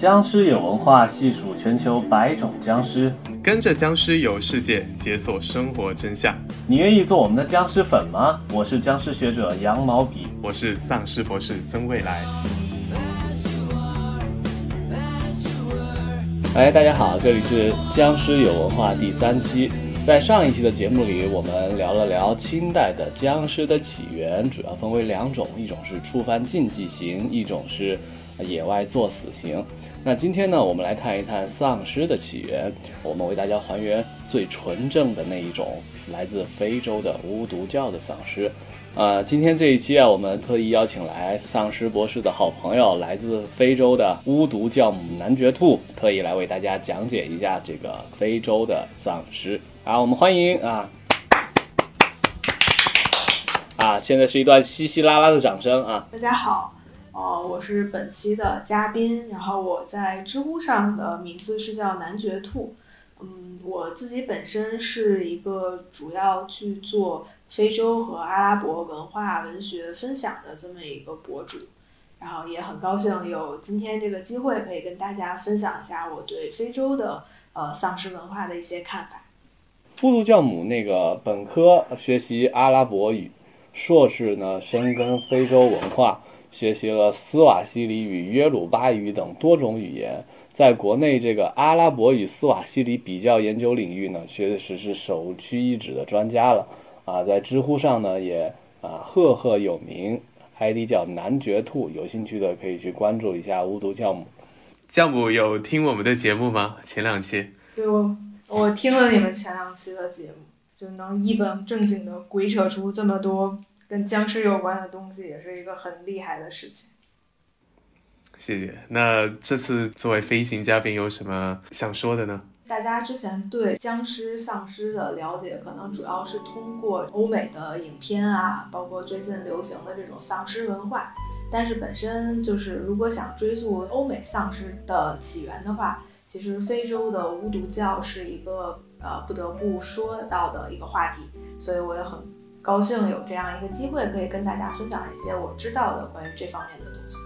僵尸有文化，细数全球百种僵尸，跟着僵尸游世界，解锁生活真相。你愿意做我们的僵尸粉吗？我是僵尸学者羊毛笔，我是丧尸博士曾未来。哎，大家好，这里是僵尸有文化第三期。在上一期的节目里，我们聊了聊清代的僵尸的起源，主要分为两种，一种是触犯禁忌型，一种是野外作死型。那今天呢，我们来看一看丧尸的起源，我们为大家还原最纯正的那一种，来自非洲的巫毒教的丧尸。呃，今天这一期啊，我们特意邀请来丧尸博士的好朋友，来自非洲的巫毒教母男爵兔，特意来为大家讲解一下这个非洲的丧尸。啊，我们欢迎啊 啊！现在是一段稀稀拉拉的掌声啊！大家好，呃，我是本期的嘉宾，然后我在知乎上的名字是叫男爵兔。嗯，我自己本身是一个主要去做非洲和阿拉伯文化文学分享的这么一个博主，然后也很高兴有今天这个机会可以跟大家分享一下我对非洲的呃丧尸文化的一些看法。巫毒教母那个本科学习阿拉伯语，硕士呢深耕非洲文化，学习了斯瓦西里语、约鲁巴语等多种语言，在国内这个阿拉伯与斯瓦西里比较研究领域呢，确实是首屈一指的专家了啊！在知乎上呢也啊赫赫有名，ID 叫男爵兔，有兴趣的可以去关注一下巫毒教母。教母有听我们的节目吗？前两期？对我。我听了你们前两期的节目，就能一本正经的鬼扯出这么多跟僵尸有关的东西，也是一个很厉害的事情。谢谢。那这次作为飞行嘉宾，有什么想说的呢？大家之前对僵尸、丧尸的了解，可能主要是通过欧美的影片啊，包括最近流行的这种丧尸文化。但是本身就是，如果想追溯欧美丧尸的起源的话，其实非洲的巫毒教是一个呃不得不说到的一个话题，所以我也很高兴有这样一个机会可以跟大家分享一些我知道的关于这方面的东西。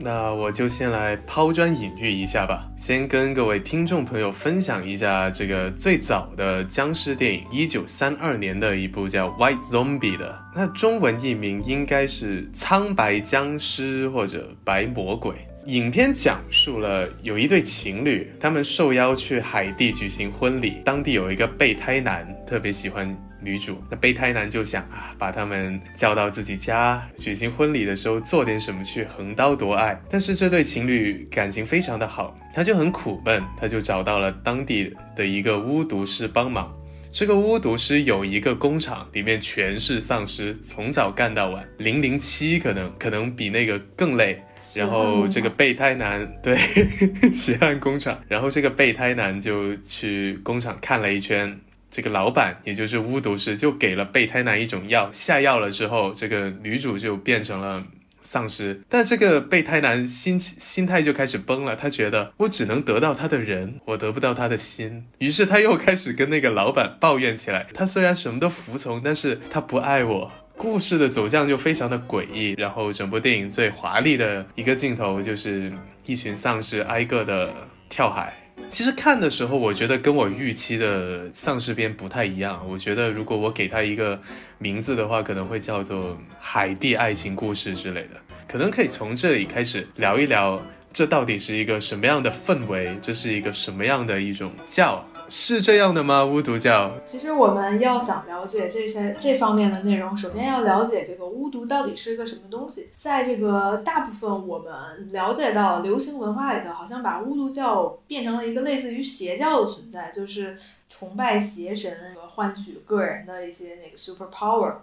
那我就先来抛砖引玉一下吧，先跟各位听众朋友分享一下这个最早的僵尸电影，一九三二年的一部叫《White Zombie》的，那中文译名应该是《苍白僵尸》或者《白魔鬼》。影片讲述了有一对情侣，他们受邀去海地举行婚礼。当地有一个备胎男特别喜欢女主，那备胎男就想啊，把他们叫到自己家举行婚礼的时候做点什么去横刀夺爱。但是这对情侣感情非常的好，他就很苦闷，他就找到了当地的一个巫毒师帮忙。这个巫毒师有一个工厂，里面全是丧尸，从早干到晚。零零七可能可能比那个更累。然后这个备胎男对 血汗工厂，然后这个备胎男就去工厂看了一圈。这个老板也就是巫毒师就给了备胎男一种药，下药了之后，这个女主就变成了。丧尸，但这个备胎男心心态就开始崩了。他觉得我只能得到他的人，我得不到他的心。于是他又开始跟那个老板抱怨起来。他虽然什么都服从，但是他不爱我。故事的走向就非常的诡异。然后整部电影最华丽的一个镜头就是一群丧尸挨个的跳海。其实看的时候，我觉得跟我预期的丧尸片不太一样。我觉得如果我给它一个名字的话，可能会叫做《海地爱情故事》之类的。可能可以从这里开始聊一聊，这到底是一个什么样的氛围？这是一个什么样的一种叫？是这样的吗？巫毒教？其实我们要想了解这些这方面的内容，首先要了解这个巫毒到底是个什么东西。在这个大部分我们了解到流行文化里头，好像把巫毒教变成了一个类似于邪教的存在，就是崇拜邪神和换取个人的一些那个 super power。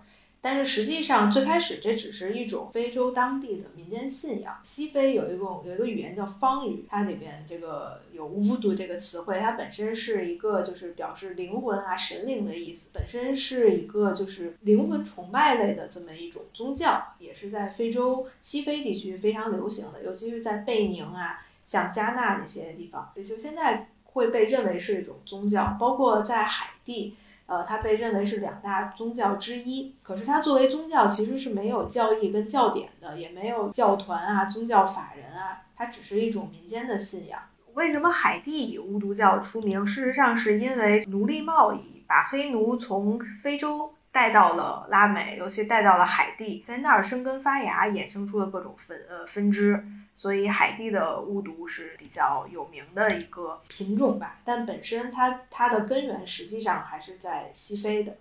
但是实际上，最开始这只是一种非洲当地的民间信仰。西非有一个有一个语言叫方语，它里边这个有巫毒这个词汇，它本身是一个就是表示灵魂啊、神灵的意思，本身是一个就是灵魂崇拜类的这么一种宗教，也是在非洲西非地区非常流行的，尤其是在贝宁啊、像加纳那些地方，也就现在会被认为是一种宗教，包括在海地。呃，它被认为是两大宗教之一。可是它作为宗教，其实是没有教义跟教典的，也没有教团啊、宗教法人啊，它只是一种民间的信仰。为什么海地以巫毒教出名？事实上是因为奴隶贸易把黑奴从非洲带到了拉美，尤其带到了海地，在那儿生根发芽，衍生出了各种分呃分支。所以海地的巫毒是比较有名的一个品种吧，但本身它它的根源实际上还是在西非的。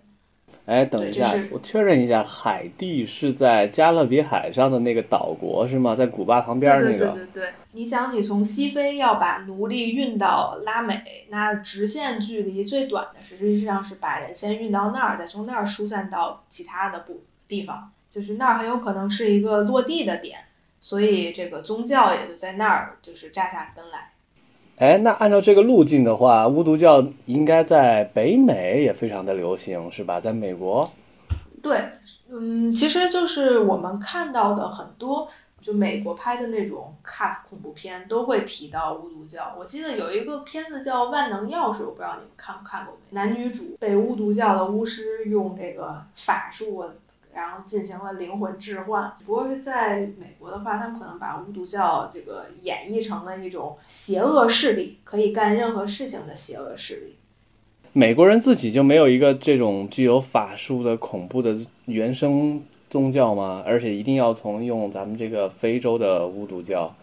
哎，等一下，我确认一下，海地是在加勒比海上的那个岛国是吗？在古巴旁边那个？对对对对。你想，你从西非要把奴隶运到拉美，那直线距离最短的实际上是把人先运到那儿，再从那儿疏散到其他的部地方，就是那儿很有可能是一个落地的点。所以这个宗教也就在那儿，就是扎下根来。哎，那按照这个路径的话，巫毒教应该在北美也非常的流行，是吧？在美国？对，嗯，其实就是我们看到的很多，就美国拍的那种 cut 恐怖片都会提到巫毒教。我记得有一个片子叫《万能钥匙》，我不知道你们看没看过没？男女主被巫毒教的巫师用这个法术。然后进行了灵魂置换，不过是在美国的话，他们可能把巫毒教这个演绎成了一种邪恶势力，可以干任何事情的邪恶势力。美国人自己就没有一个这种具有法术的恐怖的原生宗教吗？而且一定要从用咱们这个非洲的巫毒教？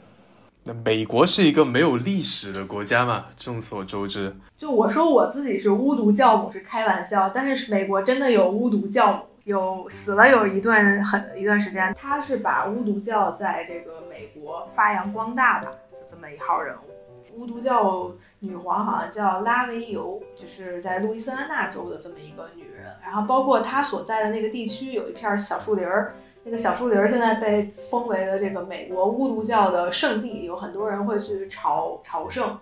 那美国是一个没有历史的国家嘛？众所周知。就我说我自己是巫毒教母是开玩笑，但是美国真的有巫毒教母。有死了有一段很一段时间，他是把巫毒教在这个美国发扬光大的，是这么一号人物。巫毒教女皇好像叫拉维尤，就是在路易斯安那州的这么一个女人。然后包括她所在的那个地区有一片小树林儿，那个小树林儿现在被封为了这个美国巫毒教的圣地，有很多人会去朝朝圣，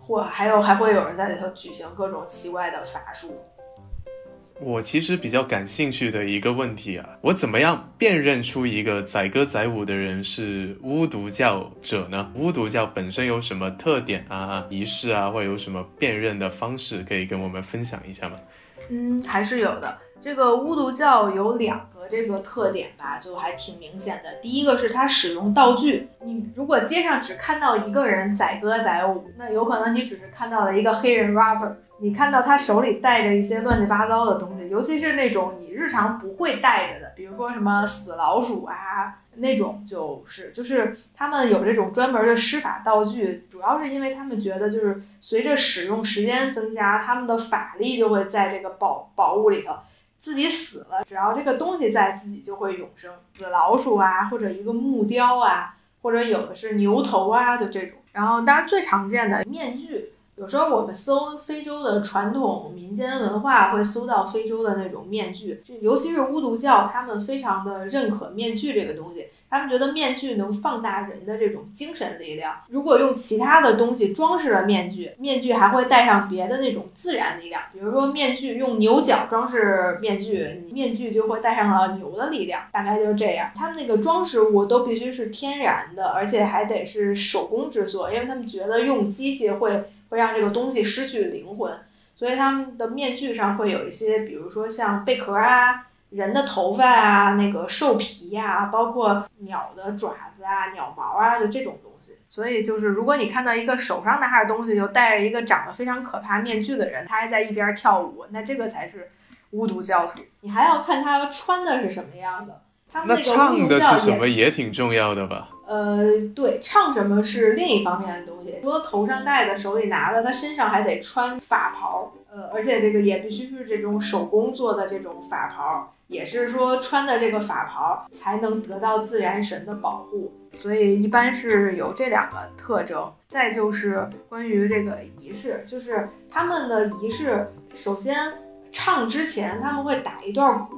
或还有还会有人在里头举行各种奇怪的法术。我其实比较感兴趣的一个问题啊，我怎么样辨认出一个载歌载舞的人是巫毒教者呢？巫毒教本身有什么特点啊、仪式啊，或有什么辨认的方式，可以跟我们分享一下吗？嗯，还是有的。这个巫毒教有两个这个特点吧，就还挺明显的。第一个是它使用道具，你如果街上只看到一个人载歌载舞，那有可能你只是看到了一个黑人 rapper。你看到他手里带着一些乱七八糟的东西，尤其是那种你日常不会带着的，比如说什么死老鼠啊那种，就是就是他们有这种专门的施法道具，主要是因为他们觉得就是随着使用时间增加，他们的法力就会在这个宝宝物里头，自己死了，只要这个东西在，自己就会永生。死老鼠啊，或者一个木雕啊，或者有的是牛头啊，就这种。然后当然最常见的面具。有时候我们搜非洲的传统民间文化，会搜到非洲的那种面具，就尤其是巫毒教，他们非常的认可面具这个东西。他们觉得面具能放大人的这种精神力量。如果用其他的东西装饰了面具，面具还会带上别的那种自然力量。比如说面具用牛角装饰面具，面具就会带上了牛的力量。大概就是这样。他们那个装饰物都必须是天然的，而且还得是手工制作，因为他们觉得用机器会会让这个东西失去灵魂。所以他们的面具上会有一些，比如说像贝壳啊。人的头发啊，那个兽皮呀，包括鸟的爪子啊、鸟毛啊，就这种东西。所以就是，如果你看到一个手上拿着东西，就戴着一个长得非常可怕面具的人，他还在一边跳舞，那这个才是巫毒教徒。你还要看他穿的是什么样的。他们那唱的是什么也挺重要的吧？呃，对，唱什么是另一方面的东西。除了头上戴的、手里拿的，他身上还得穿法袍。呃，而且这个也必须是这种手工做的这种法袍。也是说穿的这个法袍才能得到自然神的保护，所以一般是有这两个特征。再就是关于这个仪式，就是他们的仪式，首先唱之前他们会打一段鼓。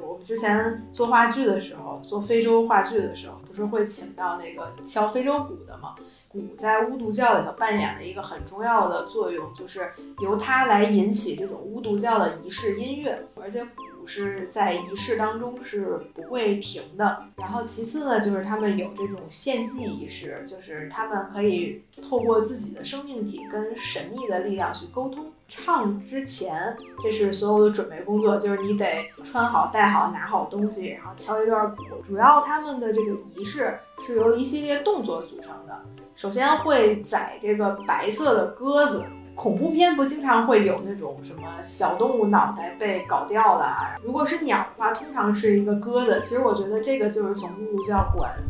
我们之前做话剧的时候，做非洲话剧的时候，不是会请到那个敲非洲鼓的嘛？鼓在巫毒教里头扮演了一个很重要的作用，就是由它来引起这种巫毒教的仪式音乐，而且。是在仪式当中是不会停的。然后其次呢，就是他们有这种献祭仪式，就是他们可以透过自己的生命体跟神秘的力量去沟通。唱之前，这是所有的准备工作，就是你得穿好、戴好、拿好东西，然后敲一段鼓。主要他们的这个仪式是由一系列动作组成的。首先会宰这个白色的鸽子，恐怖片不经常会有那种什么小动物脑袋被搞掉了？如果是鸟的话，通常是一个鸽子。其实我觉得这个就是从巫毒教过来的。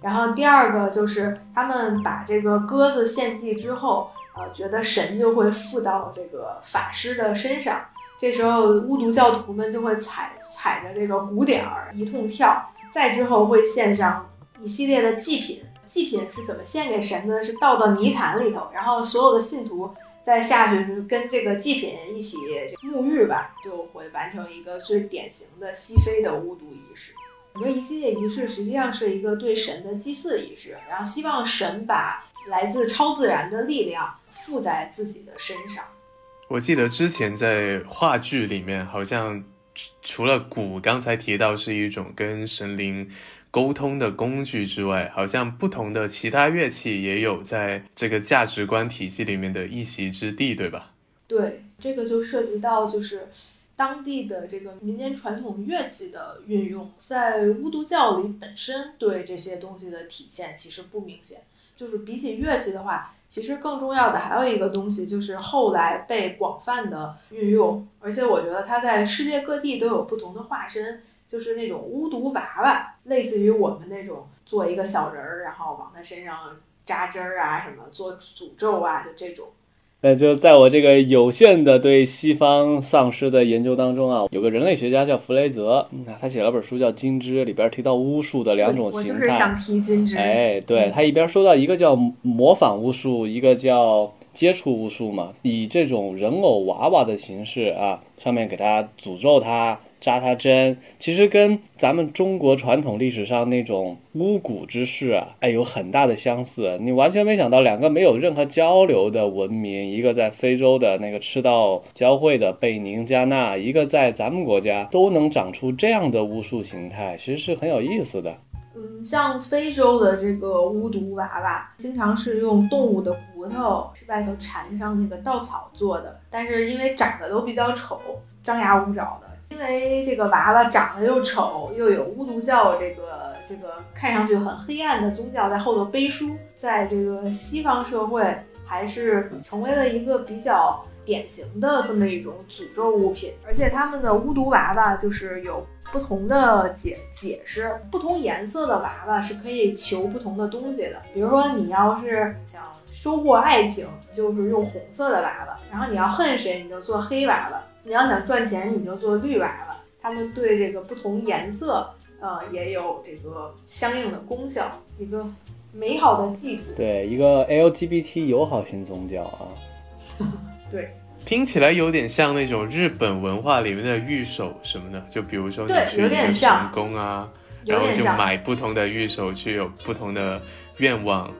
然后第二个就是他们把这个鸽子献祭之后。呃，觉得神就会附到这个法师的身上，这时候巫毒教徒们就会踩踩着这个鼓点儿一通跳，再之后会献上一系列的祭品。祭品是怎么献给神呢？是倒到泥潭里头，然后所有的信徒再下去跟这个祭品一起沐浴吧，就会完成一个最典型的西非的巫毒仪式。整个一系列仪式实际上是一个对神的祭祀仪式，然后希望神把来自超自然的力量。附在自己的身上。我记得之前在话剧里面，好像除了鼓刚才提到是一种跟神灵沟通的工具之外，好像不同的其他乐器也有在这个价值观体系里面的一席之地，对吧？对，这个就涉及到就是当地的这个民间传统乐器的运用，在巫毒教里本身对这些东西的体现其实不明显，就是比起乐器的话。其实更重要的还有一个东西，就是后来被广泛的运用，而且我觉得它在世界各地都有不同的化身，就是那种巫毒娃娃，类似于我们那种做一个小人儿，然后往他身上扎针儿啊，什么做诅咒啊，就这种。那就在我这个有限的对西方丧尸的研究当中啊，有个人类学家叫弗雷泽，他写了本书叫《金枝》，里边提到巫术的两种形态。我就是想提金枝。哎，对他一边说到一个叫模仿巫术，一个叫接触巫术嘛，以这种人偶娃娃的形式啊，上面给他诅咒他。扎他针，其实跟咱们中国传统历史上那种巫蛊之事啊，哎，有很大的相似。你完全没想到，两个没有任何交流的文明，一个在非洲的那个赤道交汇的贝宁加纳，一个在咱们国家，都能长出这样的巫术形态，其实是很有意思的。嗯，像非洲的这个巫毒娃娃，经常是用动物的骨头外头缠上那个稻草做的，但是因为长得都比较丑，张牙舞爪的。因为这个娃娃长得又丑，又有巫毒教这个这个看上去很黑暗的宗教在后头背书，在这个西方社会还是成为了一个比较典型的这么一种诅咒物品。而且他们的巫毒娃娃就是有不同的解解释，不同颜色的娃娃是可以求不同的东西的。比如说你要是想收获爱情，就是用红色的娃娃；然后你要恨谁，你就做黑娃娃。你要想赚钱，你就做绿娃娃。他们对这个不同颜色，呃，也有这个相应的功效，一个美好的寄托。对，一个 LGBT 友好型宗教啊。对，听起来有点像那种日本文化里面的御守什么的，就比如说你去成功啊，然后就买不同的御守去有不同的愿望。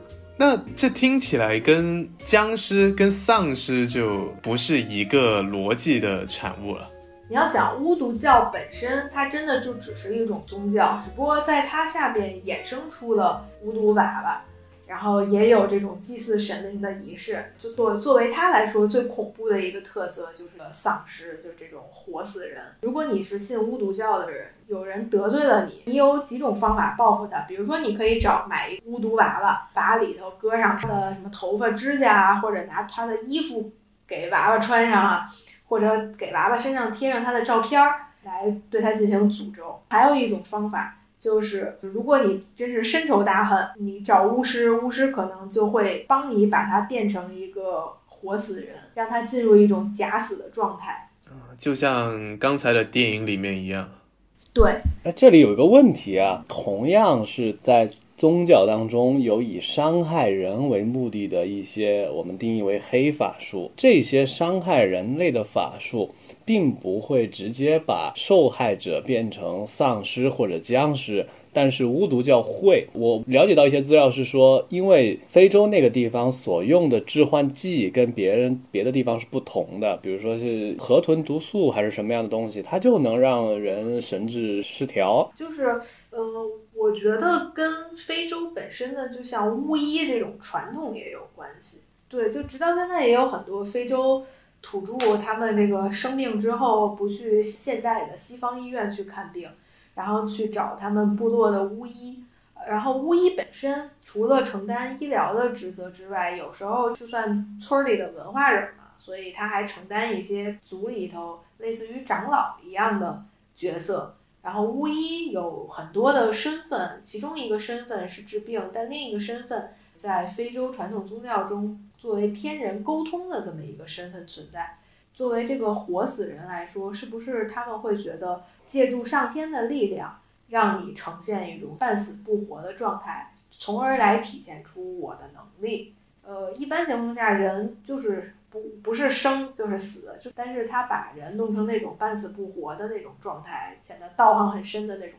那这听起来跟僵尸、跟丧尸就不是一个逻辑的产物了。你要想巫毒教本身，它真的就只是一种宗教，只不过在它下边衍生出了巫毒娃娃。然后也有这种祭祀神灵的仪式，就作作为他来说最恐怖的一个特色就是丧尸，就这种活死人。如果你是信巫毒教的人，有人得罪了你，你有几种方法报复他。比如说，你可以找买一巫毒娃娃，把里头搁上他的什么头发、指甲啊，或者拿他的衣服给娃娃穿上啊，或者给娃娃身上贴上他的照片儿，来对他进行诅咒。还有一种方法。就是，如果你真是深仇大恨，你找巫师，巫师可能就会帮你把他变成一个活死人，让他进入一种假死的状态。就像刚才的电影里面一样。对。那这里有一个问题啊，同样是在宗教当中有以伤害人为目的的一些，我们定义为黑法术，这些伤害人类的法术。并不会直接把受害者变成丧尸或者僵尸，但是巫毒教会。我了解到一些资料是说，因为非洲那个地方所用的致幻剂跟别人别的地方是不同的，比如说是河豚毒素还是什么样的东西，它就能让人神志失调。就是，呃，我觉得跟非洲本身的就像巫医这种传统也有关系。对，就直到现在也有很多非洲。土著他们这个生病之后不去现代的西方医院去看病，然后去找他们部落的巫医。然后巫医本身除了承担医疗的职责之外，有时候就算村里的文化人嘛，所以他还承担一些族里头类似于长老一样的角色。然后巫医有很多的身份，其中一个身份是治病，但另一个身份在非洲传统宗教中作为天人沟通的这么一个身份存在。作为这个活死人来说，是不是他们会觉得借助上天的力量，让你呈现一种半死不活的状态，从而来体现出我的能力？呃，一般情况下，人就是。不不是生就是死，就但是他把人弄成那种半死不活的那种状态，显得道行很深的那种。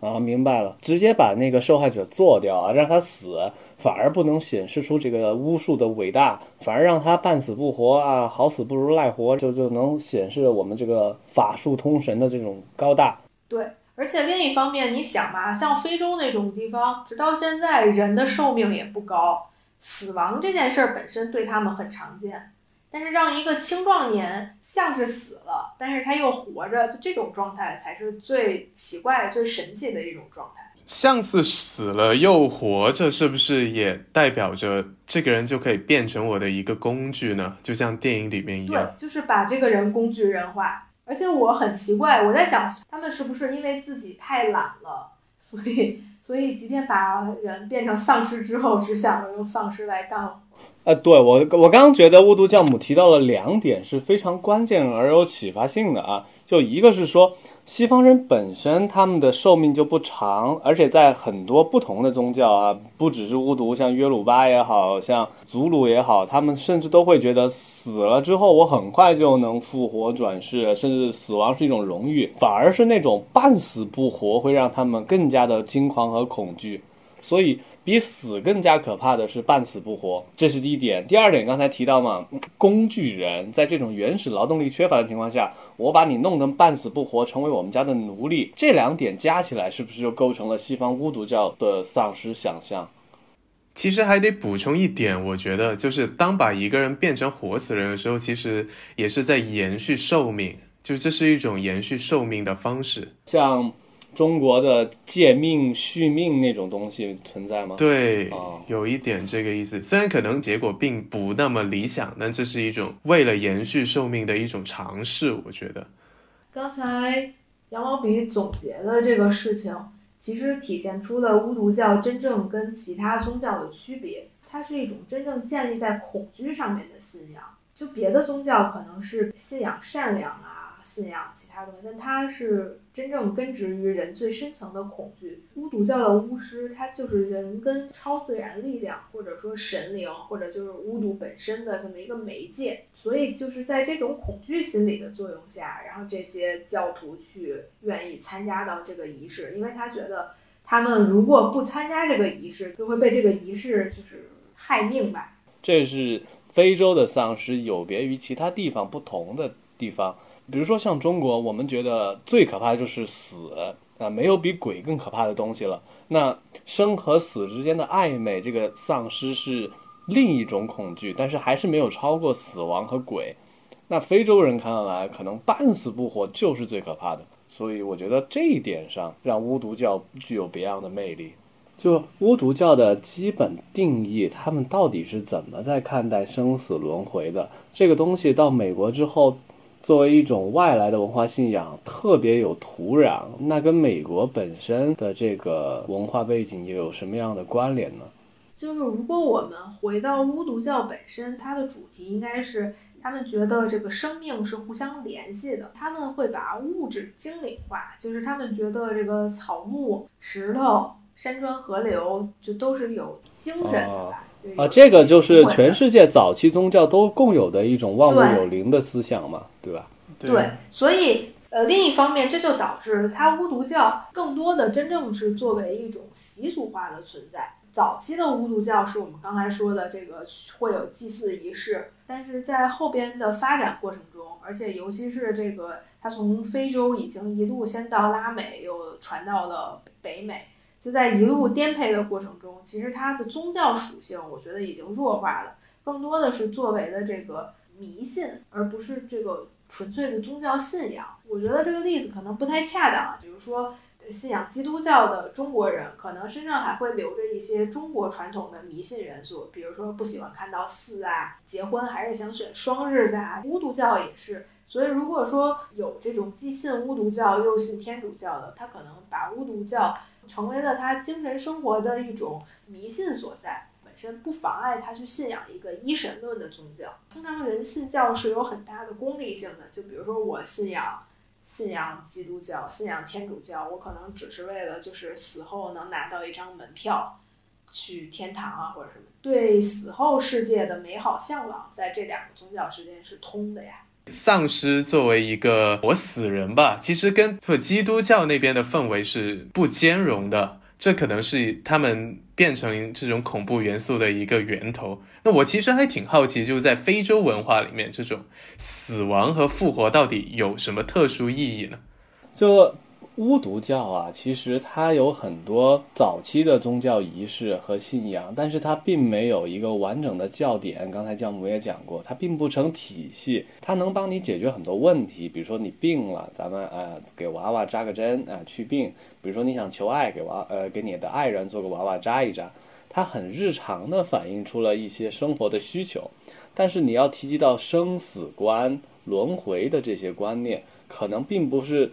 啊，明白了，直接把那个受害者做掉啊，让他死，反而不能显示出这个巫术的伟大，反而让他半死不活啊，好死不如赖活，就就能显示我们这个法术通神的这种高大。对，而且另一方面，你想吧，像非洲那种地方，直到现在人的寿命也不高。死亡这件事儿本身对他们很常见，但是让一个青壮年像是死了，但是他又活着，就这种状态才是最奇怪、最神奇的一种状态。像是死了又活着，是不是也代表着这个人就可以变成我的一个工具呢？就像电影里面一样，对，就是把这个人工具人化。而且我很奇怪，我在想，他们是不是因为自己太懒了，所以？所以，即便把人变成丧尸之后，只想着用丧尸来干活。呃，对我，我刚刚觉得巫毒教母提到了两点是非常关键而有启发性的啊，就一个是说西方人本身他们的寿命就不长，而且在很多不同的宗教啊，不只是巫毒，像约鲁巴也好像祖鲁也好，他们甚至都会觉得死了之后我很快就能复活转世，甚至死亡是一种荣誉，反而是那种半死不活会让他们更加的惊狂和恐惧，所以。比死更加可怕的是半死不活，这是第一点。第二点，刚才提到嘛，工具人在这种原始劳动力缺乏的情况下，我把你弄得半死不活，成为我们家的奴隶，这两点加起来，是不是就构成了西方巫毒教的丧尸想象？其实还得补充一点，我觉得就是当把一个人变成活死人的时候，其实也是在延续寿命，就这是一种延续寿命的方式，像。中国的借命续命那种东西存在吗？对，有一点这个意思。虽然可能结果并不那么理想，但这是一种为了延续寿命的一种尝试。我觉得，刚才杨毛笔总结的这个事情，其实体现出了巫毒教真正跟其他宗教的区别。它是一种真正建立在恐惧上面的信仰。就别的宗教可能是信仰善良啊。信仰其他东西，但它是真正根植于人最深层的恐惧。巫毒教的巫师，他就是人跟超自然力量，或者说神灵，或者就是巫毒本身的这么一个媒介。所以就是在这种恐惧心理的作用下，然后这些教徒去愿意参加到这个仪式，因为他觉得他们如果不参加这个仪式，就会被这个仪式就是害命吧。这是非洲的丧尸有别于其他地方不同的地方。比如说像中国，我们觉得最可怕的就是死啊，没有比鬼更可怕的东西了。那生和死之间的暧昧，这个丧尸是另一种恐惧，但是还是没有超过死亡和鬼。那非洲人看来，可能半死不活就是最可怕的。所以我觉得这一点上，让巫毒教具有别样的魅力。就巫毒教的基本定义，他们到底是怎么在看待生死轮回的？这个东西到美国之后。作为一种外来的文化信仰，特别有土壤，那跟美国本身的这个文化背景又有什么样的关联呢？就是如果我们回到巫毒教本身，它的主题应该是他们觉得这个生命是互相联系的，他们会把物质精灵化，就是他们觉得这个草木、石头、山川、河流，就都是有精神的。啊，这个就是全世界早期宗教都共有的一种万物有灵的思想嘛，对吧？对，所以呃，另一方面，这就导致它巫毒教更多的真正是作为一种习俗化的存在。早期的巫毒教是我们刚才说的这个会有祭祀仪式，但是在后边的发展过程中，而且尤其是这个它从非洲已经一路先到拉美，又传到了北美。就在一路颠沛的过程中，其实它的宗教属性，我觉得已经弱化了，更多的是作为的这个迷信，而不是这个纯粹的宗教信仰。我觉得这个例子可能不太恰当啊，比如说。信仰基督教的中国人，可能身上还会留着一些中国传统的迷信元素，比如说不喜欢看到四啊，结婚还是想选双日子啊。巫毒教也是，所以如果说有这种既信巫毒教又信天主教的，他可能把巫毒教成为了他精神生活的一种迷信所在，本身不妨碍他去信仰一个一神论的宗教。通常人信教是有很大的功利性的，就比如说我信仰。信仰基督教、信仰天主教，我可能只是为了就是死后能拿到一张门票，去天堂啊或者什么，对死后世界的美好向往，在这两个宗教之间是通的呀。丧尸作为一个活死人吧，其实跟基督教那边的氛围是不兼容的。这可能是他们变成这种恐怖元素的一个源头。那我其实还挺好奇，就是在非洲文化里面，这种死亡和复活到底有什么特殊意义呢？就。巫毒教啊，其实它有很多早期的宗教仪式和信仰，但是它并没有一个完整的教典。刚才教母也讲过，它并不成体系。它能帮你解决很多问题，比如说你病了，咱们呃给娃娃扎个针啊去病；比如说你想求爱，给娃呃给你的爱人做个娃娃扎一扎。它很日常的反映出了一些生活的需求，但是你要提及到生死观、轮回的这些观念，可能并不是。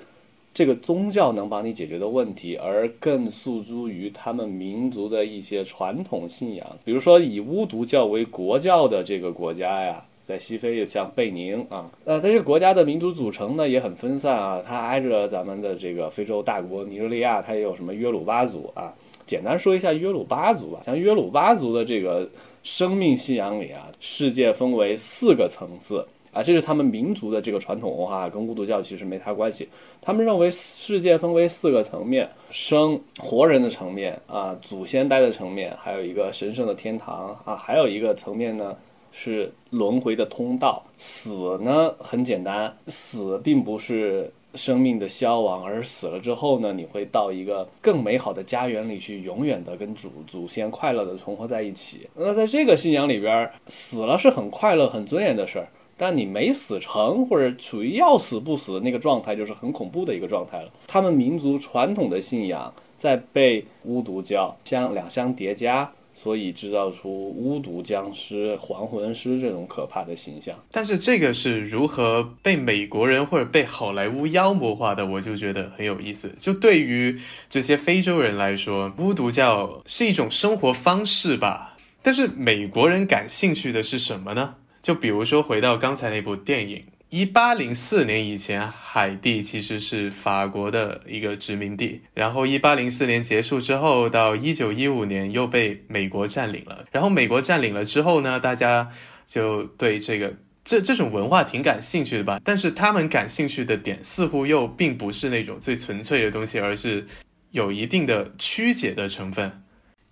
这个宗教能帮你解决的问题，而更诉诸于他们民族的一些传统信仰。比如说，以巫毒教为国教的这个国家呀，在西非，像贝宁啊，呃，在这个国家的民族组成呢也很分散啊。它挨着咱们的这个非洲大国尼日利亚，它也有什么约鲁巴族啊。简单说一下约鲁巴族吧，像约鲁巴族的这个生命信仰里啊，世界分为四个层次。啊，这是他们民族的这个传统文化，跟巫毒教其实没太关系。他们认为世界分为四个层面：生活人的层面啊，祖先待的层面，还有一个神圣的天堂啊，还有一个层面呢是轮回的通道。死呢很简单，死并不是生命的消亡，而死了之后呢，你会到一个更美好的家园里去，永远的跟祖祖先快乐的重合在一起。那在这个信仰里边，死了是很快乐、很尊严的事儿。但你没死成，或者处于要死不死的那个状态，就是很恐怖的一个状态了。他们民族传统的信仰在被巫毒教相两相叠加，所以制造出巫毒僵尸、还魂师这种可怕的形象。但是这个是如何被美国人或者被好莱坞妖魔化的，我就觉得很有意思。就对于这些非洲人来说，巫毒教是一种生活方式吧？但是美国人感兴趣的是什么呢？就比如说，回到刚才那部电影，一八零四年以前，海地其实是法国的一个殖民地。然后一八零四年结束之后，到一九一五年又被美国占领了。然后美国占领了之后呢，大家就对这个这这种文化挺感兴趣的吧？但是他们感兴趣的点似乎又并不是那种最纯粹的东西，而是有一定的曲解的成分。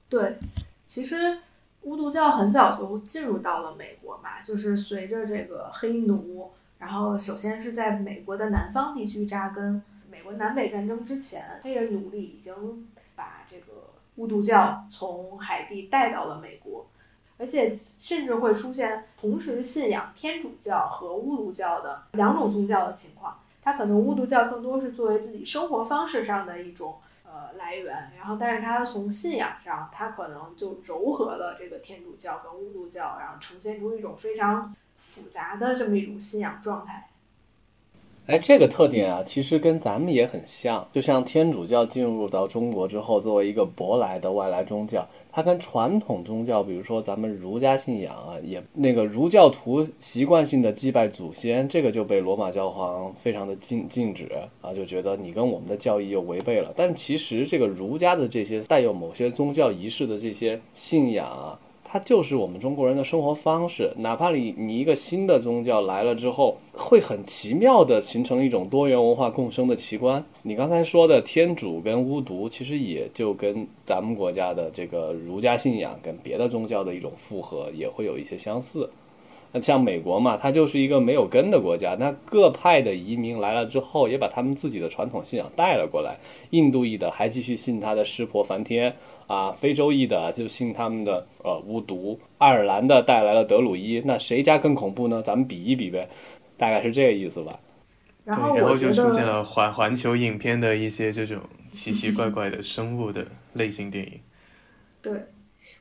对，其实。巫毒教很早就进入到了美国嘛，就是随着这个黑奴，然后首先是在美国的南方地区扎根。美国南北战争之前，黑人奴隶已经把这个巫毒教从海地带到了美国，而且甚至会出现同时信仰天主教和巫毒教的两种宗教的情况。他可能巫毒教更多是作为自己生活方式上的一种。呃，来源，然后，但是它从信仰上，它可能就糅合了这个天主教跟巫毒教，然后呈现出一种非常复杂的这么一种信仰状态。哎，这个特点啊，其实跟咱们也很像。就像天主教进入到中国之后，作为一个舶来的外来宗教，它跟传统宗教，比如说咱们儒家信仰啊，也那个儒教徒习惯性的祭拜祖先，这个就被罗马教皇非常的禁禁止啊，就觉得你跟我们的教义又违背了。但其实这个儒家的这些带有某些宗教仪式的这些信仰啊。它就是我们中国人的生活方式，哪怕你你一个新的宗教来了之后，会很奇妙的形成一种多元文化共生的奇观。你刚才说的天主跟巫毒，其实也就跟咱们国家的这个儒家信仰跟别的宗教的一种复合，也会有一些相似。那像美国嘛，它就是一个没有根的国家。那各派的移民来了之后，也把他们自己的传统信仰带了过来。印度裔的还继续信他的湿婆梵天啊，非洲裔的就信他们的呃巫毒，爱尔兰的带来了德鲁伊。那谁家更恐怖呢？咱们比一比呗，大概是这个意思吧。然后对，然后就出现了环环球影片的一些这种奇奇怪怪的生物的类型电影。对，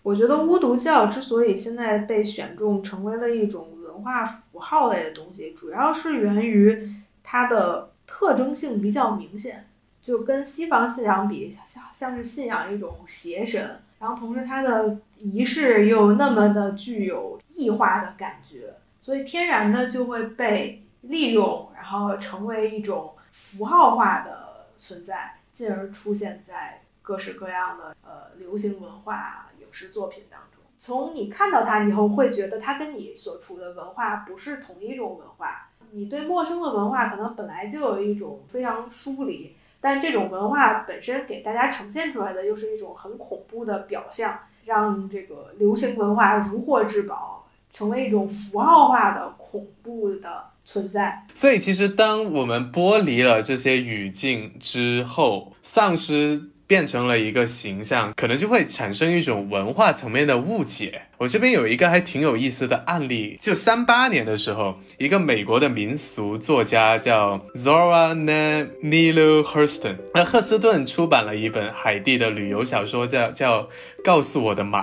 我觉得巫毒教之所以现在被选中成为了一种文化符号类的东西，主要是源于它的特征性比较明显，就跟西方信仰比，像像是信仰一种邪神，然后同时它的仪式又那么的具有异化的感觉，所以天然的就会被利用，然后成为一种符号化的存在，进而出现在各式各样的呃流行文化、视作品当中。从你看到它以后，会觉得它跟你所处的文化不是同一种文化。你对陌生的文化可能本来就有一种非常疏离，但这种文化本身给大家呈现出来的又是一种很恐怖的表象，让这个流行文化如获至宝，成为一种符号化的恐怖的存在。所以，其实当我们剥离了这些语境之后，丧失变成了一个形象，可能就会产生一种文化层面的误解。我这边有一个还挺有意思的案例，就三八年的时候，一个美国的民俗作家叫 Zora Neale Hurston，那赫斯顿出版了一本海地的旅游小说，叫叫《告诉我的马》。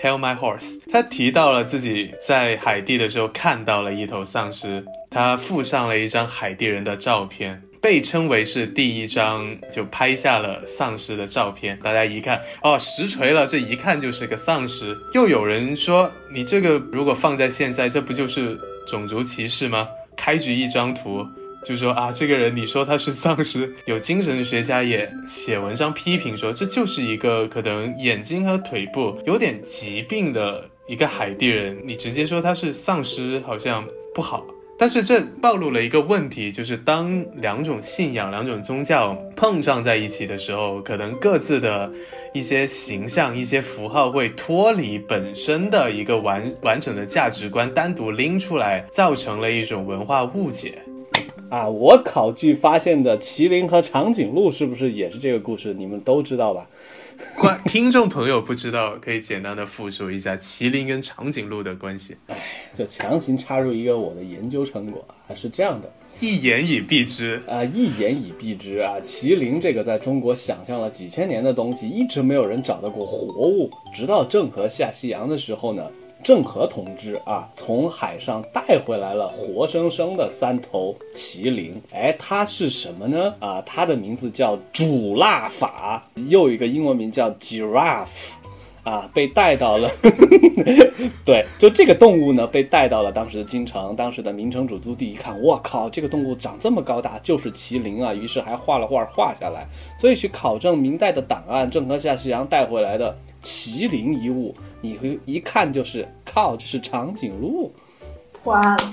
Tell my horse，他提到了自己在海地的时候看到了一头丧尸，他附上了一张海地人的照片，被称为是第一张就拍下了丧尸的照片。大家一看，哦，实锤了，这一看就是个丧尸。又有人说，你这个如果放在现在，这不就是种族歧视吗？开局一张图。就说啊，这个人你说他是丧尸，有精神学家也写文章批评说，这就是一个可能眼睛和腿部有点疾病的一个海地人，你直接说他是丧尸好像不好。但是这暴露了一个问题，就是当两种信仰、两种宗教碰撞在一起的时候，可能各自的一些形象、一些符号会脱离本身的一个完完整的价值观，单独拎出来，造成了一种文化误解。啊，我考据发现的麒麟和长颈鹿是不是也是这个故事？你们都知道吧？观听众朋友不知道，可以简单的复述一下麒麟跟长颈鹿的关系。就强行插入一个我的研究成果啊，是这样的一言以蔽之，啊，一言以蔽之啊，麒麟这个在中国想象了几千年的东西，一直没有人找到过活物，直到郑和下西洋的时候呢。郑和同志啊，从海上带回来了活生生的三头麒麟。哎，它是什么呢？啊，它的名字叫主蜡法，又一个英文名叫 giraffe。啊，被带到了，对，就这个动物呢，被带到了当时的京城，当时的明成祖朱棣一看，我靠，这个动物长这么高大，就是麒麟啊，于是还画了画画下来。所以去考证明代的档案，郑和下西洋带回来的麒麟遗物，你会一看就是靠，这是长颈鹿。破案了，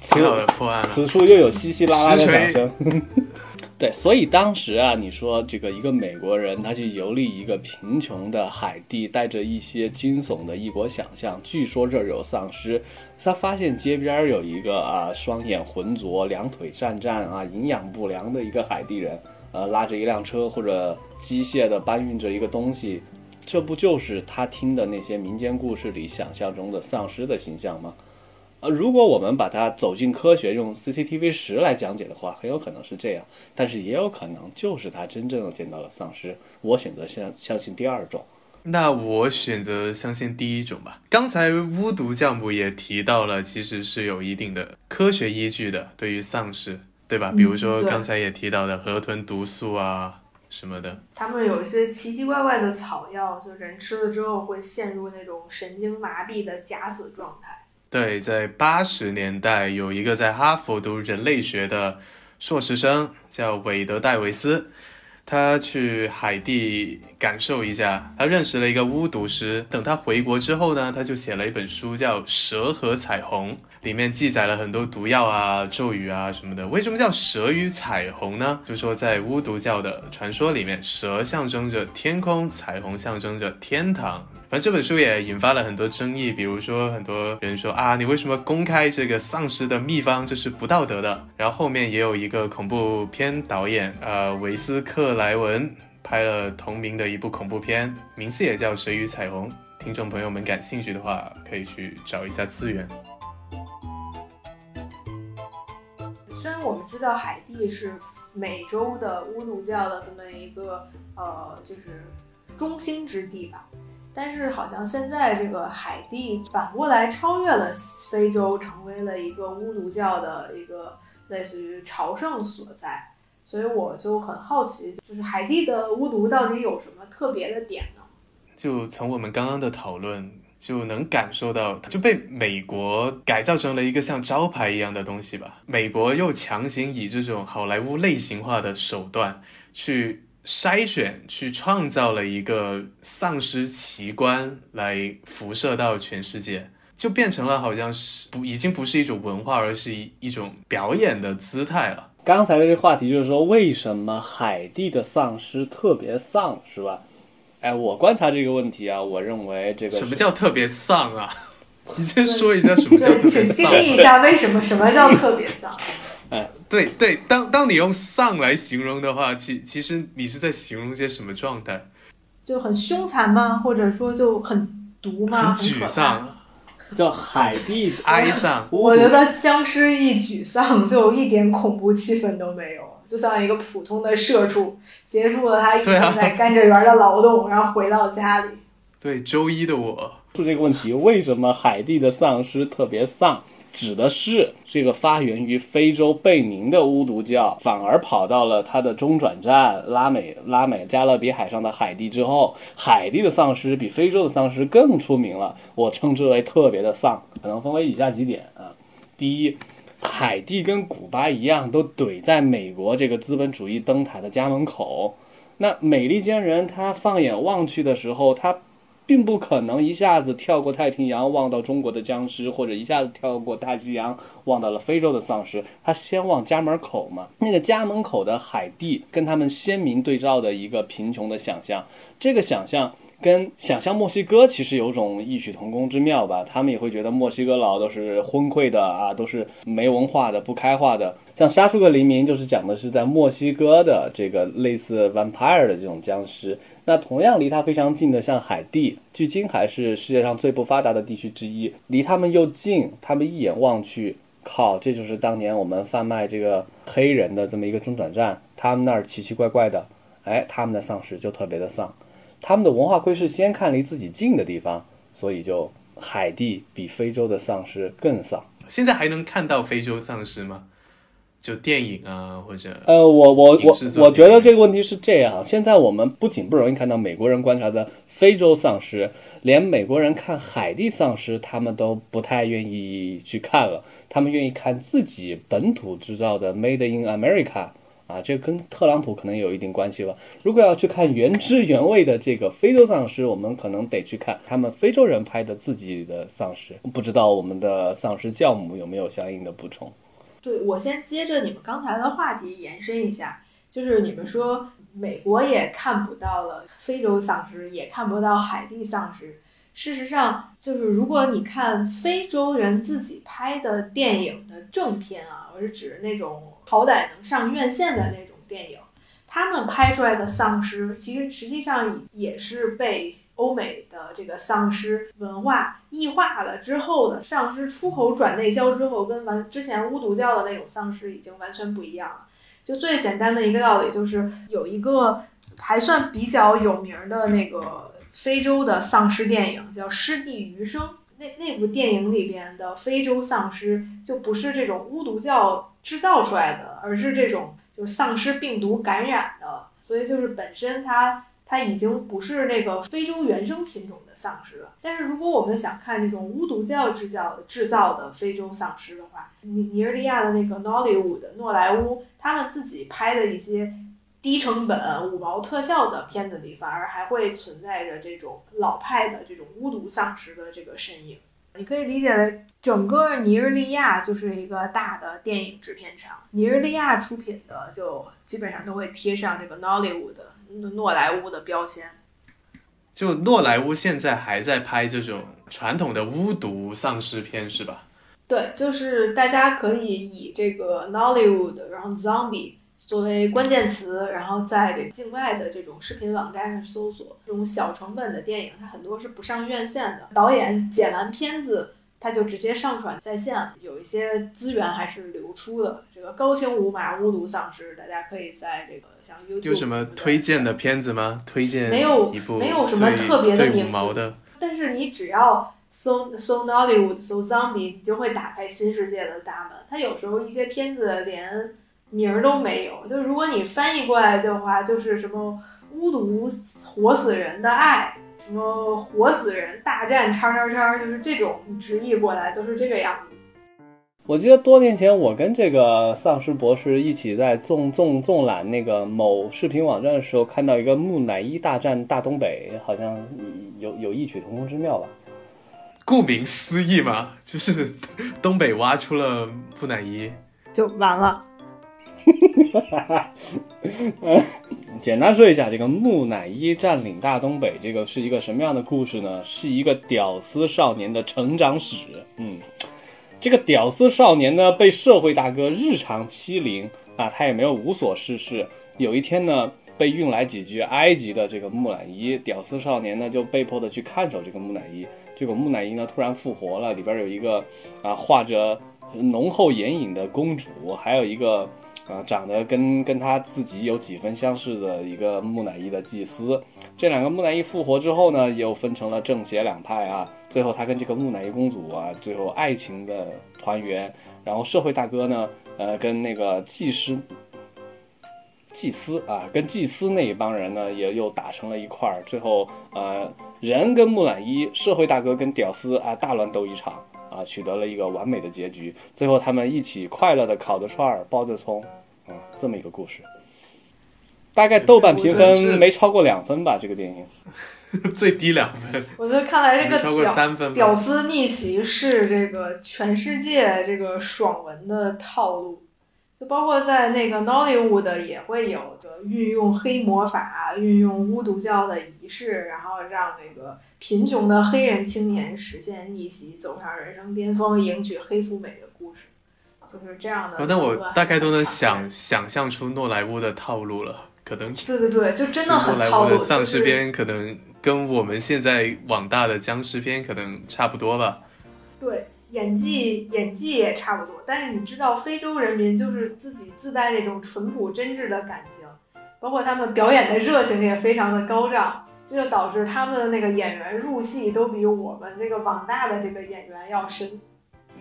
挺好的破案了。此处又有稀稀拉拉的掌声。对，所以当时啊，你说这个一个美国人，他去游历一个贫穷的海地，带着一些惊悚的异国想象，据说这儿有丧尸，他发现街边有一个啊双眼浑浊、两腿战战啊、营养不良的一个海地人，呃，拉着一辆车或者机械的搬运着一个东西，这不就是他听的那些民间故事里想象中的丧尸的形象吗？呃，如果我们把它走进科学，用 CCTV 十来讲解的话，很有可能是这样，但是也有可能就是他真正的见到了丧尸。我选择相相信第二种。那我选择相信第一种吧。刚才巫毒教母也提到了，其实是有一定的科学依据的，对于丧尸，对吧？比如说刚才也提到的河豚毒素啊什么的。他们有一些奇奇怪怪的草药，就人吃了之后会陷入那种神经麻痹的假死状态。对，在八十年代，有一个在哈佛读人类学的硕士生叫韦德戴维斯，他去海地感受一下，他认识了一个巫毒师。等他回国之后呢，他就写了一本书叫《蛇和彩虹》，里面记载了很多毒药啊、咒语啊什么的。为什么叫蛇与彩虹呢？就说在巫毒教的传说里面，蛇象征着天空，彩虹象征着天堂。反正这本书也引发了很多争议，比如说很多人说啊，你为什么公开这个丧尸的秘方？这是不道德的。然后后面也有一个恐怖片导演，呃，维斯克莱文拍了同名的一部恐怖片，名字也叫《蛇与彩虹》。听众朋友们感兴趣的话，可以去找一下资源。虽然我们知道海地是美洲的巫毒教的这么一个呃，就是中心之地吧。但是好像现在这个海地反过来超越了非洲，成为了一个巫毒教的一个类似于朝圣所在，所以我就很好奇，就是海地的巫毒到底有什么特别的点呢？就从我们刚刚的讨论就能感受到，就被美国改造成了一个像招牌一样的东西吧。美国又强行以这种好莱坞类型化的手段去。筛选去创造了一个丧尸奇观来辐射到全世界，就变成了好像是不已经不是一种文化，而是一一种表演的姿态了。刚才的这个话题就是说，为什么海地的丧尸特别丧，是吧？哎，我观察这个问题啊，我认为这个什么叫特别丧啊？你先说一下什么叫特别丧？请定义一下为什么什么叫特别丧？哎，对对，当当你用丧来形容的话，其其实你是在形容些什么状态？就很凶残吗？或者说就很毒吗？很沮丧，叫海地哀丧。我觉得僵尸一沮丧，就一点恐怖气氛都没有，就像一个普通的社畜结束了他一天在甘蔗园的劳动，然后回到家里。对，周一的我出这个问题，为什么海地的丧尸特别丧？指的是这个发源于非洲贝宁的巫毒教，反而跑到了它的中转站拉美拉美加勒比海上的海地之后，海地的丧尸比非洲的丧尸更出名了。我称之为特别的丧，可能分为以下几点啊。第一，海地跟古巴一样，都怼在美国这个资本主义灯塔的家门口。那美利坚人他放眼望去的时候，他。并不可能一下子跳过太平洋望到中国的僵尸，或者一下子跳过大西洋望到了非洲的丧尸。他先望家门口嘛，那个家门口的海地跟他们鲜明对照的一个贫穷的想象，这个想象。跟想象墨西哥其实有种异曲同工之妙吧，他们也会觉得墨西哥佬都是昏聩的啊，都是没文化的、不开化的。像《杀出个黎明》就是讲的是在墨西哥的这个类似 vampire 的这种僵尸。那同样离它非常近的，像海地，距今还是世界上最不发达的地区之一，离他们又近，他们一眼望去，靠，这就是当年我们贩卖这个黑人的这么一个中转站。他们那儿奇奇怪怪的，哎，他们的丧尸就特别的丧。他们的文化窥视先看离自己近的地方，所以就海地比非洲的丧尸更丧。现在还能看到非洲丧尸吗？就电影啊，或者呃，我我我我觉得这个问题是这样：现在我们不仅不容易看到美国人观察的非洲丧尸，连美国人看海地丧尸，他们都不太愿意去看了。他们愿意看自己本土制造的 Made in America。啊，这跟特朗普可能有一定关系吧。如果要去看原汁原味的这个非洲丧尸，我们可能得去看他们非洲人拍的自己的丧尸。不知道我们的丧尸教母有没有相应的补充？对我先接着你们刚才的话题延伸一下，就是你们说美国也看不到了非洲丧尸，也看不到海地丧尸。事实上，就是如果你看非洲人自己拍的电影的正片啊，我是指那种。好歹能上院线的那种电影，他们拍出来的丧尸，其实实际上也是被欧美的这个丧尸文化异化了之后的丧尸出口转内销之后，跟完之前巫毒教的那种丧尸已经完全不一样了。就最简单的一个道理，就是有一个还算比较有名的那个非洲的丧尸电影，叫《失地余生》。那那部电影里边的非洲丧尸就不是这种巫毒教制造出来的，而是这种就是丧尸病毒感染的，所以就是本身它它已经不是那个非洲原生品种的丧尸了。但是如果我们想看这种巫毒教制造制造的非洲丧尸的话，尼尼日利亚的那个 Nollywood 诺莱乌他们自己拍的一些。低成本五毛特效的片子里，反而还会存在着这种老派的这种巫毒丧尸的这个身影。你可以理解为整个尼日利亚就是一个大的电影制片厂，尼日利亚出品的就基本上都会贴上这个 Nollywood 诺莱坞的标签。就诺莱坞现在还在拍这种传统的巫毒丧尸片是吧？对，就是大家可以以这个 Nollywood，然后 Zombie 作为关键词，然后在这境外的这种视频网站上搜索这种小成本的电影，它很多是不上院线的。导演剪完片子，他就直接上传在线，有一些资源还是流出的。这个高清无码无毒丧尸，大家可以在这个像 YouTube 有什么推荐的片子吗？推荐没有一部没有什么特别的名字的。但是你只要搜搜 Nollywood 搜 Zombie，你就会打开新世界的大门。它有时候一些片子连名儿都没有，就如果你翻译过来的话，就是什么巫毒活死人的爱，什么活死人大战叉叉叉，就是这种直译过来都是这个样子。我记得多年前我跟这个丧尸博士一起在纵纵纵览那个某视频网站的时候，看到一个木乃伊大战大东北，好像有有异曲同工之妙吧。顾名思义嘛，就是东北挖出了木乃伊，就完了。哈哈，嗯简单说一下，这个木乃伊占领大东北，这个是一个什么样的故事呢？是一个屌丝少年的成长史。嗯，这个屌丝少年呢，被社会大哥日常欺凌啊，他也没有无所事事。有一天呢，被运来几具埃及的这个木乃伊，屌丝少年呢就被迫的去看守这个木乃伊。这个木乃伊呢突然复活了，里边有一个啊画着浓厚眼影的公主，还有一个。啊，长得跟跟他自己有几分相似的一个木乃伊的祭司，这两个木乃伊复活之后呢，又分成了正邪两派啊。最后他跟这个木乃伊公主啊，最后爱情的团圆。然后社会大哥呢，呃，跟那个祭师、祭司啊，跟祭司那一帮人呢，也又打成了一块儿。最后，呃，人跟木乃伊，社会大哥跟屌丝啊，大乱斗一场啊，取得了一个完美的结局。最后他们一起快乐的烤着串儿，包着葱。啊，这么一个故事，大概豆瓣评分没超过两分吧。这个电影 最低两分。我觉得看来这个超过三分。屌丝逆袭是这个全世界这个爽文的套路，就包括在那个 Nollywood 也会有的运用黑魔法、运用巫毒教的仪式，然后让那个贫穷的黑人青年实现逆袭，走上人生巅峰，迎娶黑富美的。就是这样的，但我大概都能想想象出诺莱坞的套路了，可能对对对，就真的很套路。丧尸片可能跟我们现在网大的僵尸片可能差不多吧。对，演技演技也差不多，但是你知道，非洲人民就是自己自带那种淳朴真挚的感情，包括他们表演的热情也非常的高涨，这就导致他们的那个演员入戏都比我们这个网大的这个演员要深。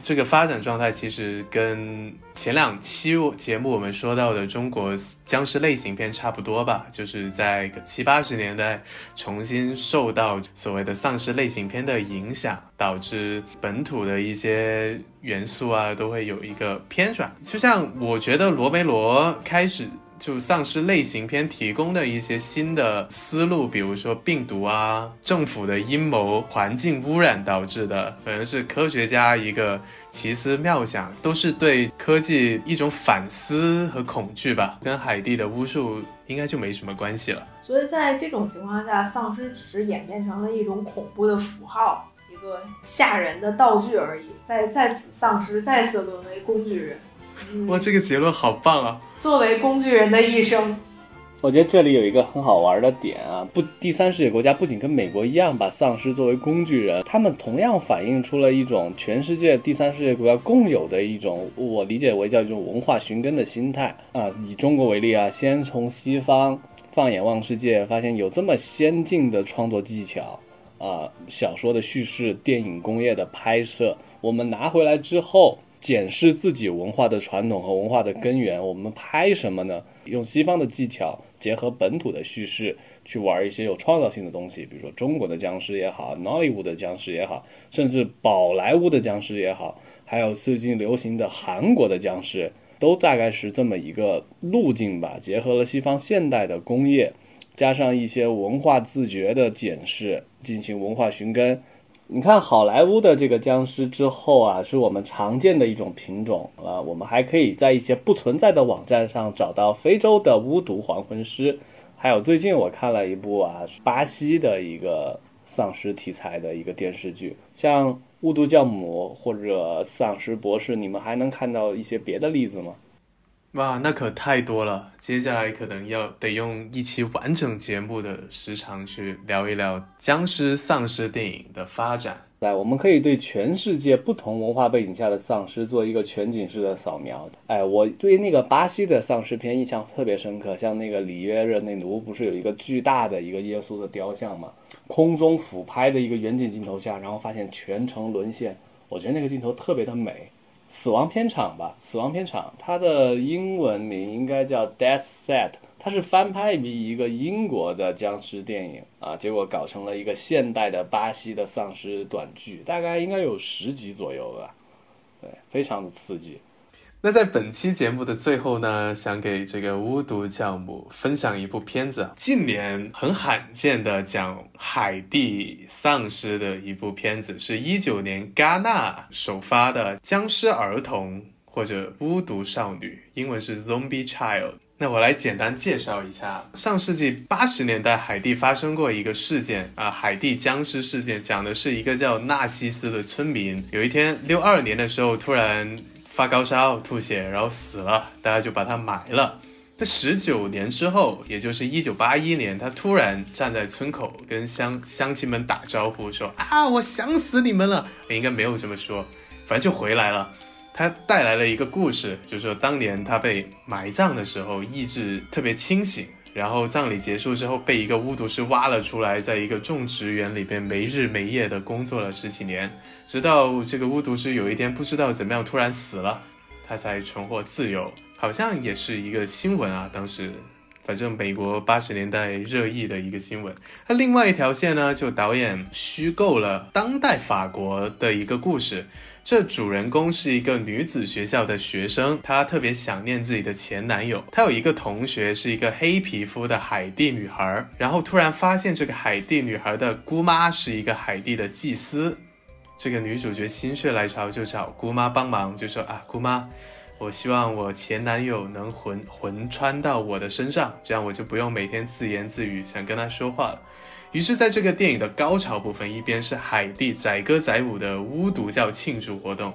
这个发展状态其实跟前两期节目我们说到的中国僵尸类型片差不多吧，就是在七八十年代重新受到所谓的丧尸类型片的影响，导致本土的一些元素啊都会有一个偏转。就像我觉得罗梅罗开始。就丧尸类型片提供的一些新的思路，比如说病毒啊、政府的阴谋、环境污染导致的，可能是科学家一个奇思妙想，都是对科技一种反思和恐惧吧。跟海蒂的巫术应该就没什么关系了。所以在这种情况下，丧尸只是演变成了一种恐怖的符号，一个吓人的道具而已。在在此，丧尸再次沦为工具人。哇，这个结论好棒啊！作为工具人的一生，我觉得这里有一个很好玩的点啊，不，第三世界国家不仅跟美国一样把丧尸作为工具人，他们同样反映出了一种全世界第三世界国家共有的一种，我理解为叫一种文化寻根的心态啊。以中国为例啊，先从西方放眼望世界，发现有这么先进的创作技巧啊，小说的叙事、电影工业的拍摄，我们拿回来之后。检视自己文化的传统和文化的根源，我们拍什么呢？用西方的技巧结合本土的叙事，去玩一些有创造性的东西，比如说中国的僵尸也好好莱坞的僵尸也好，甚至宝莱坞的僵尸也好，还有最近流行的韩国的僵尸，都大概是这么一个路径吧。结合了西方现代的工业，加上一些文化自觉的检视，进行文化寻根。你看好莱坞的这个僵尸之后啊，是我们常见的一种品种啊。我们还可以在一些不存在的网站上找到非洲的巫毒黄昏师，还有最近我看了一部啊，巴西的一个丧尸题材的一个电视剧，像巫毒教母或者丧尸博士，你们还能看到一些别的例子吗？哇，那可太多了！接下来可能要得用一期完整节目的时长去聊一聊僵尸丧尸电影的发展。来，我们可以对全世界不同文化背景下的丧尸做一个全景式的扫描。哎，我对那个巴西的丧尸片印象特别深刻，像那个里约热内卢不是有一个巨大的一个耶稣的雕像吗？空中俯拍的一个远景镜头下，然后发现全城沦陷，我觉得那个镜头特别的美。死亡片场吧，死亡片场，它的英文名应该叫 Death Set，它是翻拍于一个英国的僵尸电影啊，结果搞成了一个现代的巴西的丧尸短剧，大概应该有十集左右吧，对，非常的刺激。那在本期节目的最后呢，想给这个巫毒教母分享一部片子，近年很罕见的讲海地丧尸的一部片子，是一九年戛纳首发的僵尸儿童或者巫毒少女，英文是 Zombie Child。那我来简单介绍一下，上世纪八十年代海地发生过一个事件啊，海地僵尸事件，讲的是一个叫纳西斯的村民，有一天六二年的时候突然。发高烧、吐血，然后死了，大家就把他埋了。他十九年之后，也就是一九八一年，他突然站在村口跟乡乡亲们打招呼，说：“啊，我想死你们了。”应该没有这么说，反正就回来了。他带来了一个故事，就是说当年他被埋葬的时候，意志特别清醒。然后葬礼结束之后，被一个巫毒师挖了出来，在一个种植园里边没日没夜的工作了十几年，直到这个巫毒师有一天不知道怎么样突然死了，他才重获自由。好像也是一个新闻啊，当时，反正美国八十年代热议的一个新闻。那另外一条线呢，就导演虚构了当代法国的一个故事。这主人公是一个女子学校的学生，她特别想念自己的前男友。她有一个同学是一个黑皮肤的海地女孩，然后突然发现这个海地女孩的姑妈是一个海地的祭司。这个女主角心血来潮就找姑妈帮忙，就说啊，姑妈，我希望我前男友能魂魂穿到我的身上，这样我就不用每天自言自语想跟他说话了。于是，在这个电影的高潮部分，一边是海蒂载歌载舞的巫毒教庆祝活动。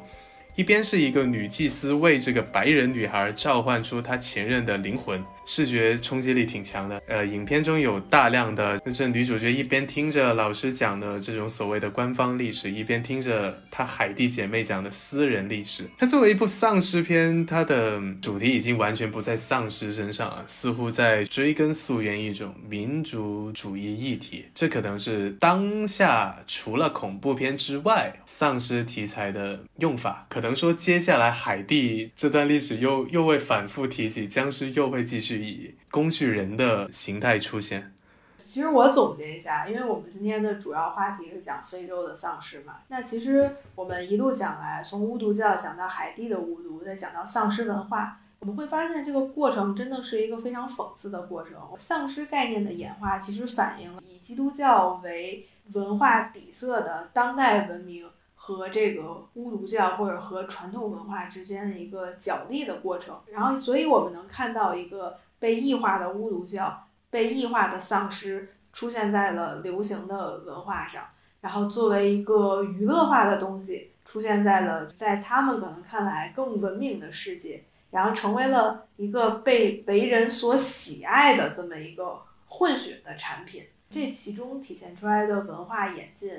一边是一个女祭司为这个白人女孩召唤出她前任的灵魂，视觉冲击力挺强的。呃，影片中有大量的，就是女主角一边听着老师讲的这种所谓的官方历史，一边听着她海地姐妹讲的私人历史。它作为一部丧尸片，它的主题已经完全不在丧尸身上了，似乎在追根溯源一种民族主义议题。这可能是当下除了恐怖片之外，丧尸题材的用法可。能说接下来海地这段历史又又会反复提起，僵尸又会继续以工具人的形态出现。其实我总结一下，因为我们今天的主要话题是讲非洲的丧尸嘛，那其实我们一路讲来，从巫毒教讲到海地的巫毒，再讲到丧尸文化，我们会发现这个过程真的是一个非常讽刺的过程。丧尸概念的演化其实反映了以基督教为文化底色的当代文明。和这个巫毒教或者和传统文化之间的一个角力的过程，然后，所以我们能看到一个被异化的巫毒教、被异化的丧尸出现在了流行的文化上，然后作为一个娱乐化的东西出现在了在他们可能看来更文明的世界，然后成为了一个被为人所喜爱的这么一个混血的产品。这其中体现出来的文化演进，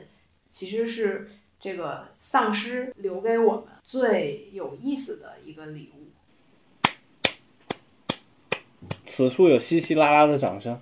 其实是。这个丧尸留给我们最有意思的一个礼物。此处有稀稀拉拉的掌声。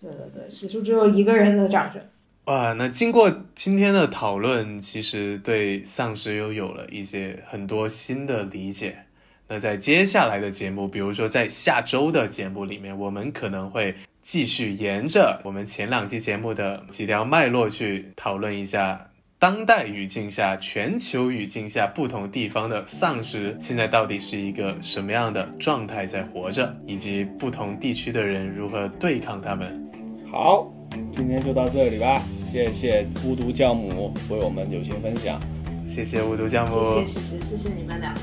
对对对，此处只有一个人的掌声。哇，那经过今天的讨论，其实对丧尸又有了一些很多新的理解。那在接下来的节目，比如说在下周的节目里面，我们可能会继续沿着我们前两期节目的几条脉络去讨论一下。当代语境下、全球语境下，不同地方的丧尸现在到底是一个什么样的状态在活着，以及不同地区的人如何对抗他们？好，今天就到这里吧。谢谢巫毒教母为我们友情分享。谢谢巫毒教母，谢谢谢谢谢谢你们俩。